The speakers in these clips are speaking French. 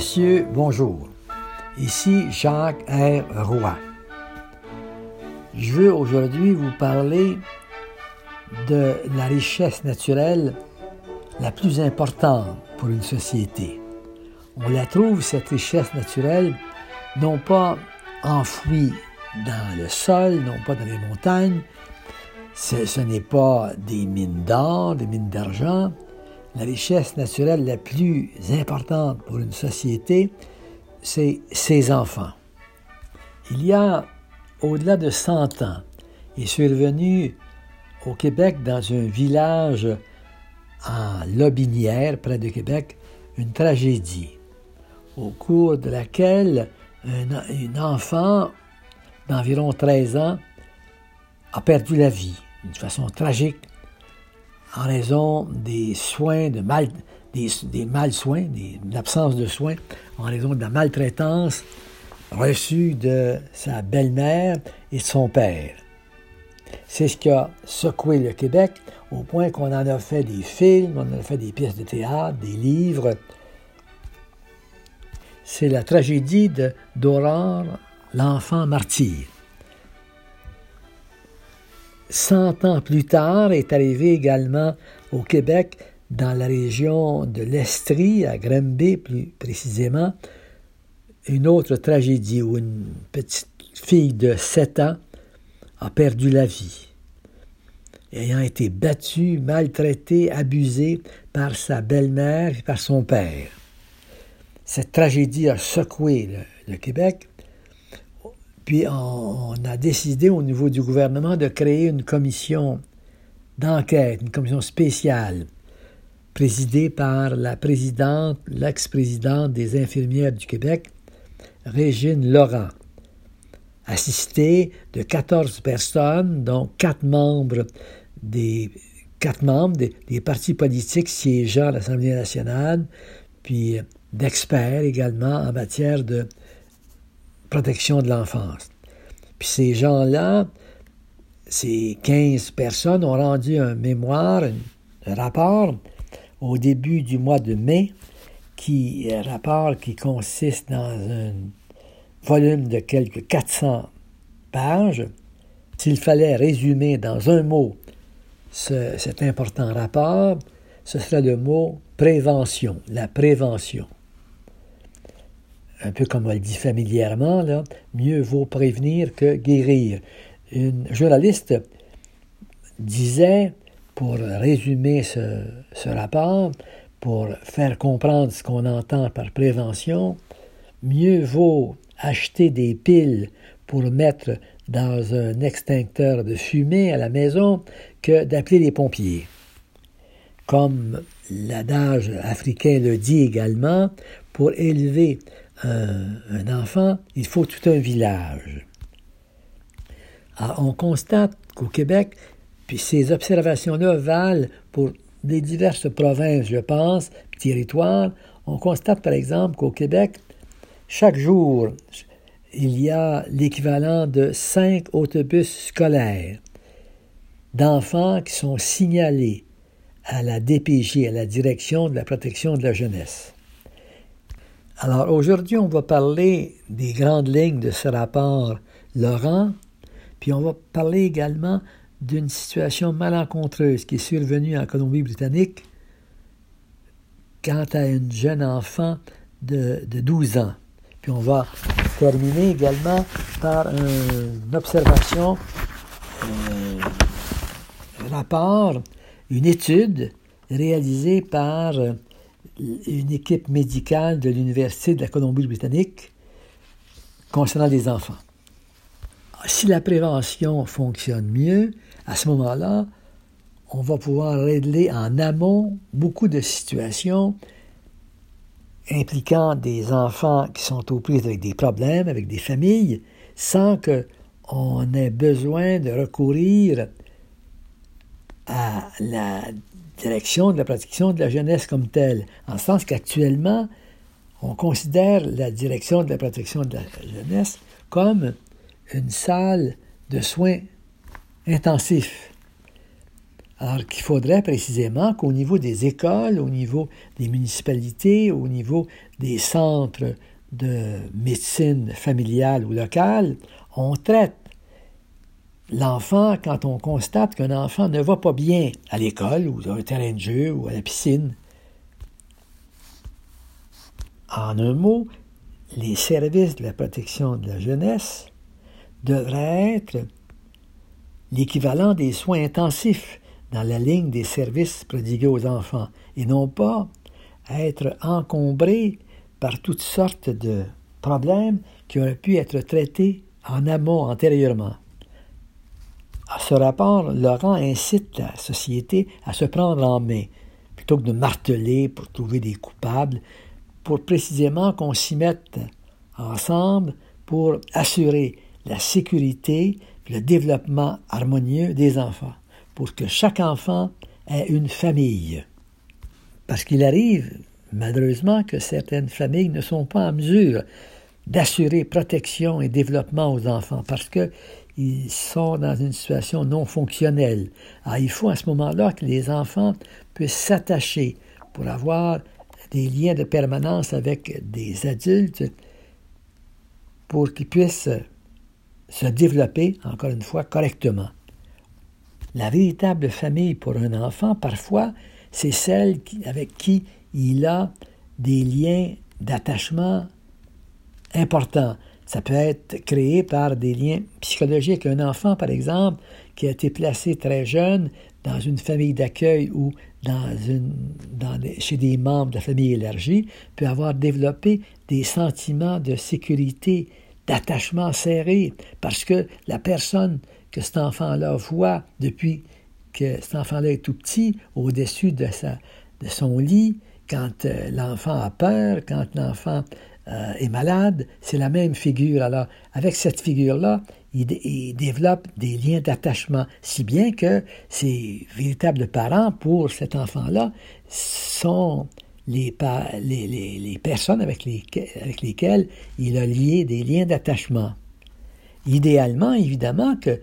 Monsieur, bonjour. Ici Jacques R. Roy. Je veux aujourd'hui vous parler de la richesse naturelle la plus importante pour une société. On la trouve, cette richesse naturelle, non pas enfouie dans le sol, non pas dans les montagnes, ce, ce n'est pas des mines d'or, des mines d'argent. La richesse naturelle la plus importante pour une société, c'est ses enfants. Il y a au-delà de 100 ans, est survenu au Québec, dans un village en Lobinière, près de Québec, une tragédie, au cours de laquelle un, enfant d'environ 13 ans a perdu la vie d'une façon tragique en raison des soins, de mal, des, des mal-soins, de l'absence de soins, en raison de la maltraitance reçue de sa belle-mère et de son père. C'est ce qui a secoué le Québec au point qu'on en a fait des films, on en a fait des pièces de théâtre, des livres. C'est la tragédie de d'Aurore, l'enfant martyr. Cent ans plus tard est arrivé également au Québec, dans la région de l'Estrie, à Granby plus précisément, une autre tragédie où une petite fille de 7 ans a perdu la vie, ayant été battue, maltraitée, abusée par sa belle-mère et par son père. Cette tragédie a secoué le, Québec puis on, a décidé au niveau du gouvernement de créer une commission d'enquête, une commission spéciale, présidée par la présidente, l'ex-présidente des infirmières du Québec, Régine Laurent, assistée de 14 personnes, dont quatre membres des quatre membres des, des partis politiques siégeant à l'Assemblée nationale, puis d'experts également en matière de protection de l'enfance. Puis ces gens-là, ces 15 personnes ont rendu un mémoire, un, rapport au début du mois de mai, qui un rapport qui consiste dans un volume de quelques 400 pages. S'il fallait résumer dans un mot cet important rapport, ce serait le mot prévention, la prévention un peu comme on le dit familièrement, là, mieux vaut prévenir que guérir. Une journaliste disait, pour résumer ce, ce rapport, pour faire comprendre ce qu'on entend par prévention, mieux vaut acheter des piles pour mettre dans un extincteur de fumée à la maison que d'appeler les pompiers. Comme l'adage africain le dit également, pour élever un, enfant, il faut tout un village. On constate qu'au Québec, puis ces observations-là valent pour les diverses provinces, je pense, territoires, on constate par exemple qu'au Québec, chaque jour, il y a l'équivalent de cinq autobus scolaires d'enfants qui sont signalés à la DPJ, à la Direction de la protection de la jeunesse. Alors aujourd'hui, on va parler des grandes lignes de ce rapport Laurent, puis on va parler également d'une situation malencontreuse qui est survenue en Colombie-Britannique quant à une jeune enfant de, 12 ans. Puis on va terminer également par une observation, euh, un rapport, une étude réalisée par une équipe médicale de l'Université de la Colombie-Britannique concernant les enfants. Si la prévention fonctionne mieux, à ce moment-là, on va pouvoir régler en amont beaucoup de situations impliquant des enfants qui sont aux prises avec des problèmes, avec des familles, sans qu'on ait besoin de recourir à la direction de la protection de la jeunesse comme telle, en sens qu'actuellement, on considère la direction de la protection de la jeunesse comme une salle de soins intensifs. Alors qu'il faudrait précisément qu'au niveau des écoles, au niveau des municipalités, au niveau des centres de médecine familiale ou locale, on traite l'enfant quand on constate qu'un enfant ne va pas bien à l'école ou dans un terrain de jeu ou à la piscine. En un mot, les services de la protection de la jeunesse devraient être l'équivalent des soins intensifs dans la ligne des services prodigués aux enfants et non pas être encombrés par toutes sortes de problèmes qui auraient pu être traités en amont antérieurement. À ce rapport, Laurent incite la société à se prendre en main, plutôt que de marteler pour trouver des coupables, pour précisément qu'on s'y mette ensemble pour assurer la sécurité et le développement harmonieux des enfants, pour que chaque enfant ait une famille. Parce qu'il arrive, malheureusement, que certaines familles ne sont pas en mesure d'assurer protection et développement aux enfants parce qu'ils sont dans une situation non fonctionnelle. Alors, il faut à ce moment-là que les enfants puissent s'attacher pour avoir des liens de permanence avec des adultes pour qu'ils puissent se développer, encore une fois, correctement. La véritable famille pour un enfant, parfois, c'est celle avec qui il a des liens d'attachement importants. Ça peut être créé par des liens psychologiques. Un enfant, par exemple, qui a été placé très jeune dans une famille d'accueil ou dans chez des membres de la famille élargie, peut avoir développé des sentiments de sécurité, d'attachement serré, parce que la personne que cet enfant-là voit depuis que cet enfant-là est tout petit, au-dessus de, de son lit, quand euh, l'enfant a peur, quand l'enfant euh, est malade, c'est la même figure. Alors, avec cette figure-là, il, développe des liens d'attachement, si bien que ses véritables parents pour cet enfant-là sont les, les, personnes avec, avec lesquelles il a lié des liens d'attachement. Idéalement, évidemment, que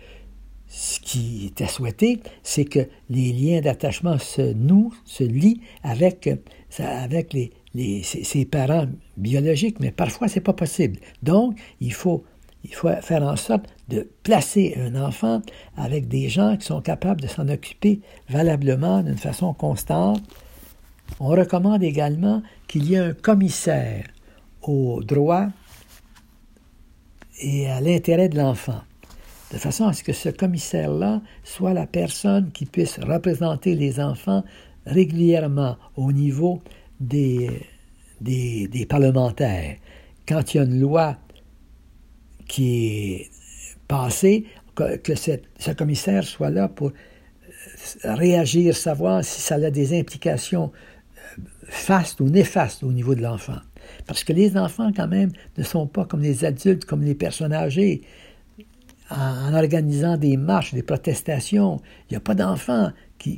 ce qui était souhaité, c'est que les liens d'attachement se nouent, se lient avec, avec les, ses, parents biologiques, mais parfois c'est pas possible. Donc, il faut, il faut faire en sorte de placer un enfant avec des gens qui sont capables de s'en occuper valablement d'une façon constante. On recommande également qu'il y ait un commissaire au droit et à l'intérêt de l'enfant de façon à ce que ce commissaire-là soit la personne qui puisse représenter les enfants régulièrement au niveau des, parlementaires. Quand il y a une loi qui est passée, que, ce commissaire soit là pour euh, réagir, savoir si ça a des implications euh, fastes ou néfastes au niveau de l'enfant. Parce que les enfants, quand même, ne sont pas comme les adultes, comme les personnes âgées en, organisant des marches, des protestations. Il n'y a pas d'enfants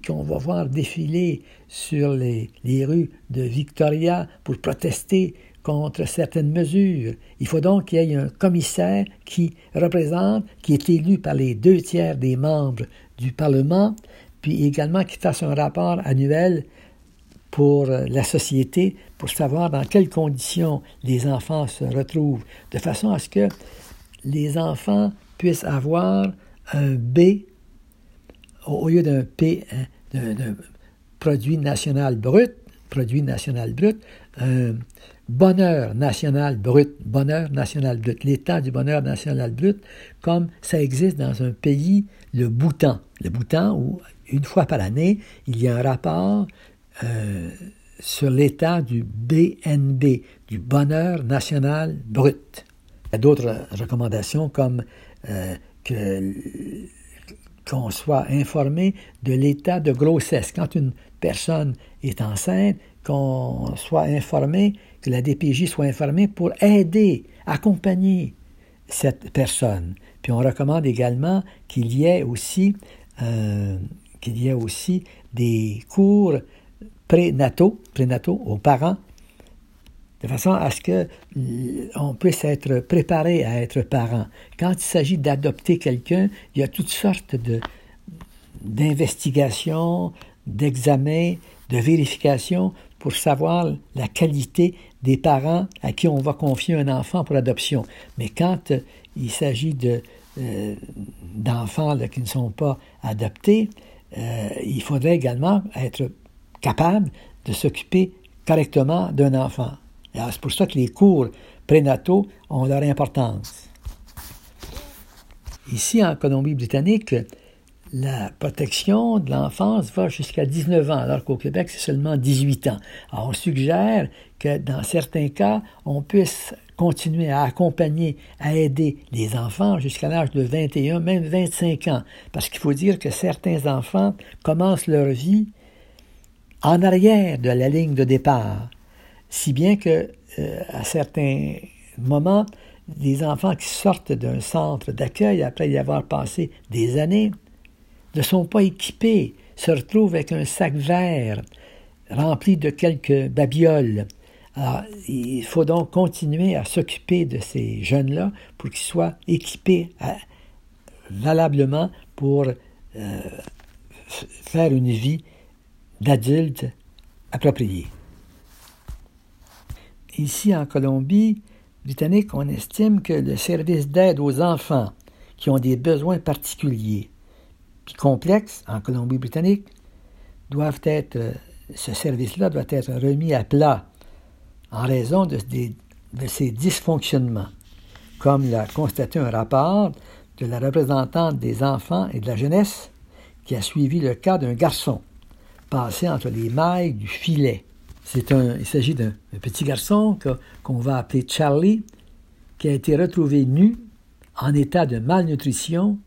qu'on va voir défiler sur les, rues de Victoria pour protester contre certaines mesures. Il faut donc qu'il y ait un commissaire qui représente, qui est élu par les deux tiers des membres du Parlement, puis également qui fasse un rapport annuel pour la société, pour savoir dans quelles conditions les enfants se retrouvent, de façon à ce que les enfants puisse avoir un B au lieu d'un P, hein, d'un produit national brut, produit national brut, un bonheur national brut, bonheur national brut, l'état du bonheur national brut, comme ça existe dans un pays, le Bhoutan. Le Bhoutan, où une fois par année, il y a un rapport euh, sur l'état du BNB, du bonheur national brut. Il y a d'autres recommandations comme euh, que qu'on soit informé de l'état de grossesse. Quand une personne est enceinte, qu'on soit informé, que la DPJ soit informée pour aider, accompagner cette personne. Puis on recommande également qu'il y ait aussi euh, des cours prénataux, prénataux aux parents de façon à ce que euh, on puisse être préparé à être parent. Quand il s'agit d'adopter quelqu'un, il y a toutes sortes de, d'investigation, d'examen, de vérification pour savoir la qualité des parents à qui on va confier un enfant pour adoption. Mais quand euh, il s'agit euh, d'enfants qui ne sont pas adoptés, il faudrait également être capable de s'occuper correctement d'un enfant. C'est pour ça que les cours prénataux ont leur importance. Ici, en Colombie-Britannique, la protection de l'enfance va jusqu'à 19 ans, alors qu'au Québec, c'est seulement 18 ans. On suggère que dans certains cas, on puisse continuer à accompagner, à aider les enfants jusqu'à l'âge de 21, même 25 ans. Parce qu'il faut dire que certains enfants commencent leur vie en arrière de la ligne de départ. Si bien que, euh, à certains moments, des enfants qui sortent d'un centre d'accueil après y avoir passé des années, ne sont pas équipés, se retrouvent avec un sac vert rempli de quelques babioles. Il faut donc continuer à s'occuper de ces jeunes-là pour qu'ils soient équipés valablement pour euh, faire une vie d'adulte appropriée. Ici en Colombie britannique, on estime que le service d'aide aux enfants qui ont des besoins particuliers complexes en Colombie-Britannique doivent être, euh, ce service-là doit être remis à plat en raison de, de ces dysfonctionnements, comme l'a constaté un rapport de la représentante des enfants et de la jeunesse qui a suivi le cas d'un garçon passé entre les mailles du filet. Il s'agit d'un petit garçon qu'on va appeler Charlie, qui a été retrouvé nu, en état de malnutrition,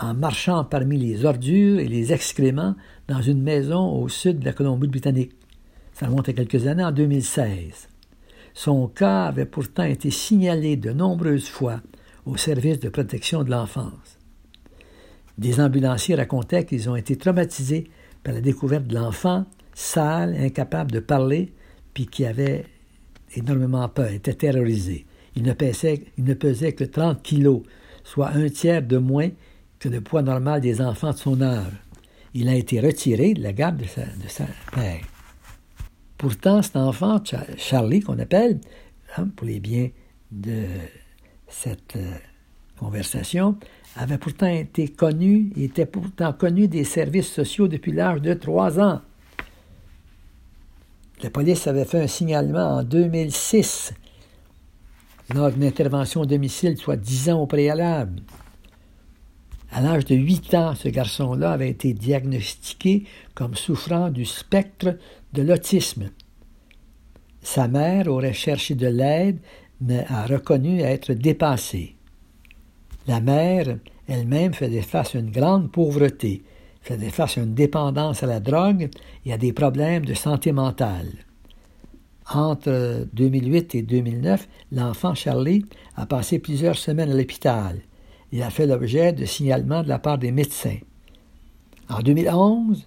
en marchant parmi les ordures et les excréments dans une maison au sud de la Colombie-Britannique. Ça remonte à quelques années, en 2016. Son cas avait pourtant été signalé de nombreuses fois au service de protection de l'enfance. Des ambulanciers racontaient qu'ils ont été traumatisés par la découverte de l'enfant, sale, incapable de parler, puis qui avait énormément peur, était terrorisé. Il ne pesait, que 30 kilos, soit un tiers de moins que le poids normal des enfants de son âge. Il a été retiré de la garde de sa, de mère. Pourtant, cet enfant, Charlie, qu'on appelle, hein, pour les biens de cette euh, conversation, avait pourtant été connu, était pourtant connu des services sociaux depuis l'âge de trois ans. La police avait fait un signalement en 2006 lors d'une intervention au domicile, soit dix ans au préalable. À l'âge de 8 ans, ce garçon-là avait été diagnostiqué comme souffrant du spectre de l'autisme. Sa mère aurait cherché de l'aide, mais a reconnu être dépassée. La mère elle-même faisait face à une grande pauvreté, faisait face à une dépendance à la drogue et à des problèmes de santé mentale. Entre 2008 et 2009, l'enfant Charlie a passé plusieurs semaines à l'hôpital il a fait l'objet de signalements de la part des médecins. En 2011,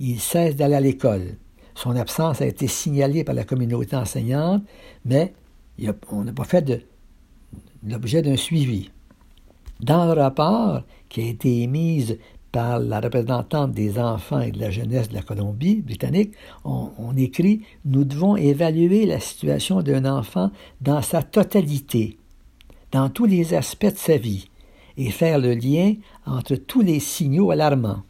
il cesse d'aller à l'école. Son absence a été signalée par la communauté enseignante, mais on n'a pas fait l'objet d'un suivi. Dans le rapport qui a été émis par la représentante des enfants et de la jeunesse de la Colombie-Britannique, on, on écrit Nous devons évaluer la situation d'un enfant dans sa totalité, dans tous les aspects de sa vie, et faire le lien entre tous les signaux alarmants.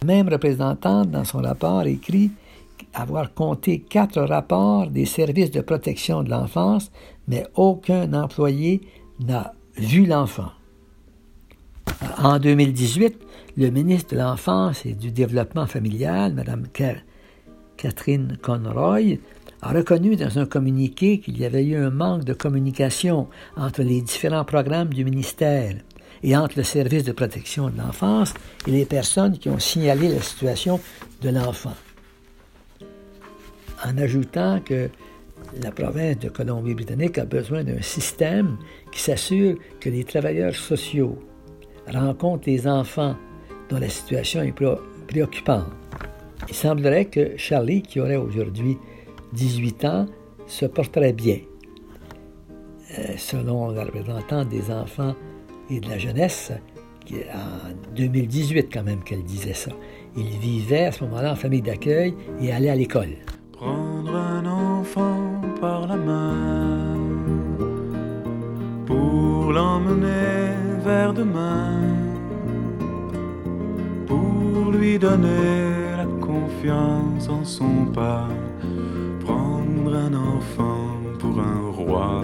La même représentante, dans son rapport, écrit avoir compté quatre rapports des services de protection de l'enfance, mais aucun employé n'a vu l'enfant. En 2018, le ministre de l'Enfance et du Développement familial, Mme Catherine Conroy, a reconnu dans un communiqué qu'il y avait eu un manque de communication entre les différents programmes du ministère et entre le service de protection de l'enfance et les personnes qui ont signalé la situation de l'enfant. En ajoutant que la province de Colombie-Britannique a besoin d'un système qui s'assure que les travailleurs sociaux rencontrent les enfants dont la situation est préoccupante. Il semblerait que Charlie, qui aurait aujourd'hui 18 ans se porterait bien. Euh, selon la représentante des enfants et de la jeunesse, en 2018 quand même qu'elle disait ça. Il vivait à ce moment-là en famille d'accueil et allait à l'école. Prendre un enfant par la main pour l'emmener vers demain, pour lui donner la confiance en son pas, prendre un enfant pour un roi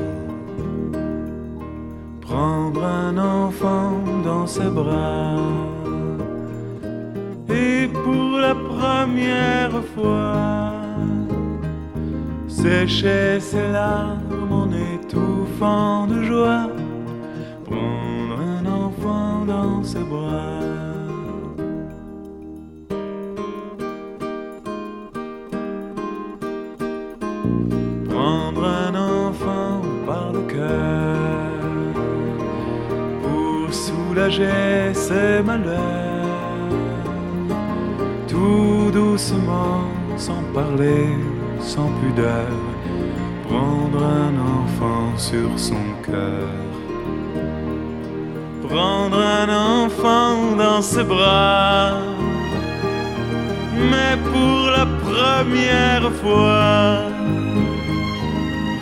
prendre un enfant dans ses bras. Et pour la première fois, sécher ses larmes en étouffant de joie, Prendre un enfant par le cœur soulager ses malheurs, tout doucement, sans parler, sans pudeur, prendre un enfant sur son cœur, prendre un enfant dans ses bras, mais pour la première fois,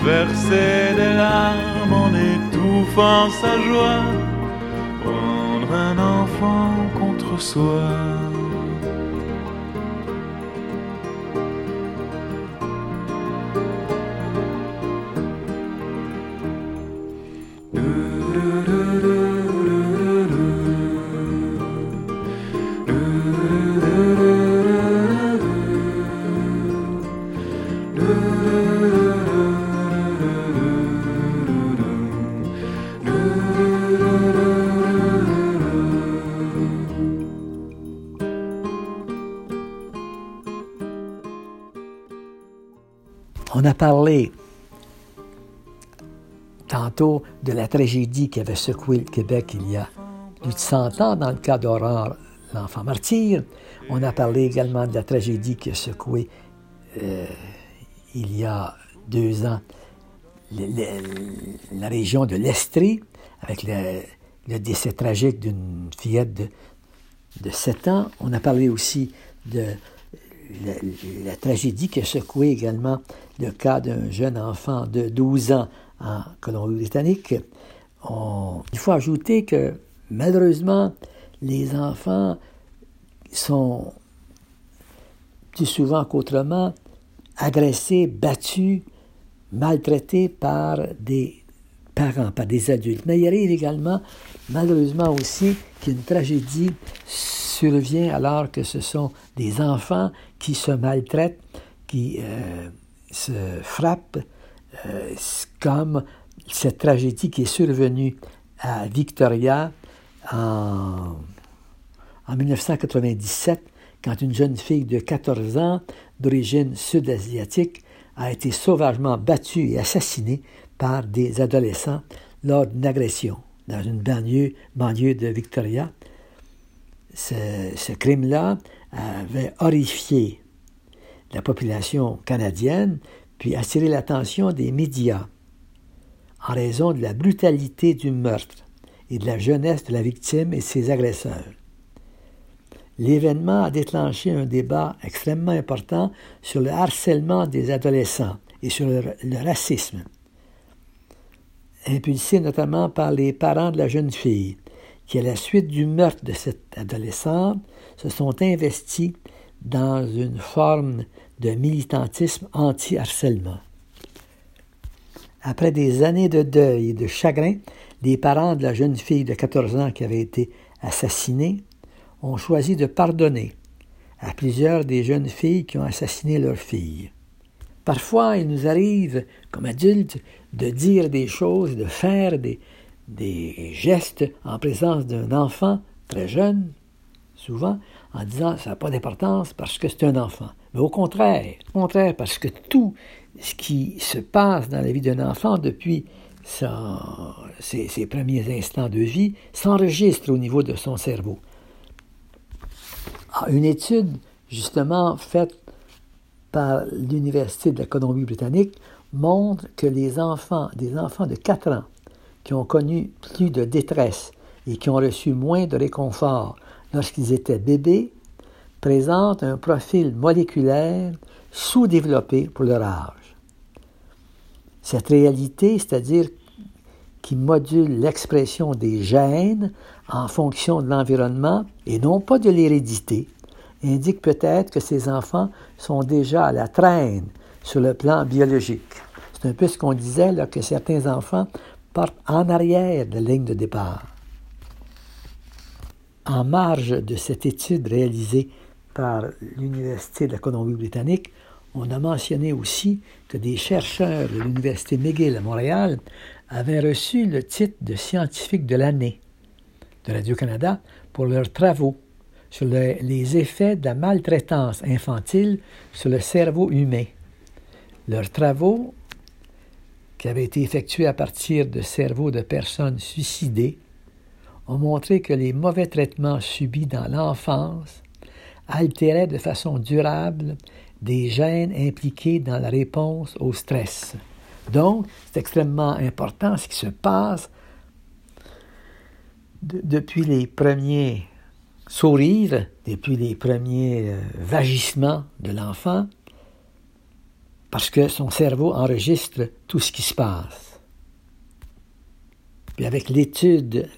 verser des larmes en étouffant sa joie un enfant contre soi. On a parlé tantôt de la tragédie qui avait secoué le Québec il y a plus de 100 ans dans le cas d'Aurore, l'enfant martyr. On a parlé également de la tragédie qui a secoué euh, il y a deux ans la région de l'Estrie, avec le, décès tragique d'une fillette de, de 7 ans. On a parlé aussi de la, tragédie qui a secoué également le cas d'un jeune enfant de 12 ans en Colombie-Britannique. il faut ajouter que malheureusement, les enfants sont plus souvent qu'autrement agressés, battus, maltraités par des parents, par des adultes. Mais il arrive également, malheureusement aussi, qu'une tragédie survient alors que ce sont des enfants qui se maltraitent, qui euh, se frappent, euh, comme cette tragédie qui est survenue à Victoria en, en 1997, quand une jeune fille de 14 ans, d'origine sud-asiatique, a été sauvagement battue et assassinée par des adolescents lors d'une agression dans une banlieue, banlieue de Victoria. Ce, ce crime-là avait horrifié la population canadienne, puis attiré l'attention des médias en raison de la brutalité du meurtre et de la jeunesse de la victime et ses agresseurs. L'événement a déclenché un débat extrêmement important sur le harcèlement des adolescents et sur le, racisme, impulsé notamment par les parents de la jeune fille, qui, à la suite du meurtre de cette adolescente, se sont investis dans une forme de militantisme anti-harcèlement. Après des années de deuil et de chagrin, les parents de la jeune fille de 14 ans qui avait été assassinée ont choisi de pardonner à plusieurs des jeunes filles qui ont assassiné leur fille. Parfois, il nous arrive, comme adultes, de dire des choses, de faire des, des gestes en présence d'un enfant très jeune, souvent, en disant ça n'a pas d'importance parce que c'est un enfant. Mais au contraire, au contraire, parce que tout ce qui se passe dans la vie d'un enfant depuis ses, premiers instants de vie s'enregistre au niveau de son cerveau. Ah, une étude justement faite par l'Université de la Colombie-Britannique montre que les enfants, des enfants de 4 ans qui ont connu plus de détresse et qui ont reçu moins de réconfort lorsqu'ils étaient bébés présentent un profil moléculaire sous-développé pour leur âge. Cette réalité, c'est-à-dire qui module l'expression des gènes en fonction de l'environnement et non pas de l'hérédité, indique peut-être que ces enfants sont déjà à la traîne sur le plan biologique. C'est un peu ce qu'on disait, là, que certains enfants partent en arrière de la ligne de départ. En marge de cette étude réalisée par l'Université de la Colombie-Britannique, on a mentionné aussi que des chercheurs de l'Université McGill à Montréal avaient reçu le titre de scientifique de l'année de Radio-Canada pour leurs travaux sur les effets de la maltraitance infantile sur le cerveau humain. Leurs travaux, qui avaient été effectués à partir de cerveaux de personnes suicidées, ont montré que les mauvais traitements subis dans l'enfance altéraient de façon durable des gènes impliqués dans la réponse au stress. Donc, c'est extrêmement important ce qui se passe depuis les premiers sourires, depuis les premiers euh, vagissements de l'enfant, parce que son cerveau enregistre tout ce qui se passe. Puis avec l'étude,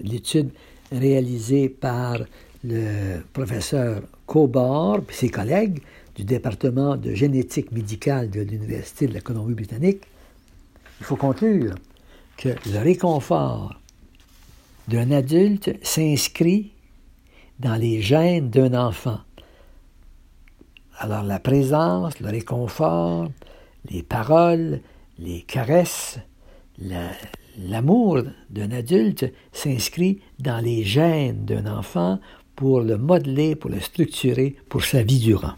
réalisée par le professeur Cobord et ses collègues du département de génétique médicale de l'Université de la Colombie-Britannique, il faut conclure que le réconfort d'un adulte s'inscrit dans les gènes d'un enfant. Alors la présence, le réconfort, les paroles, les caresses, l'amour d'un adulte s'inscrit dans les gènes d'un enfant pour le modeler, pour le structurer pour sa vie durant.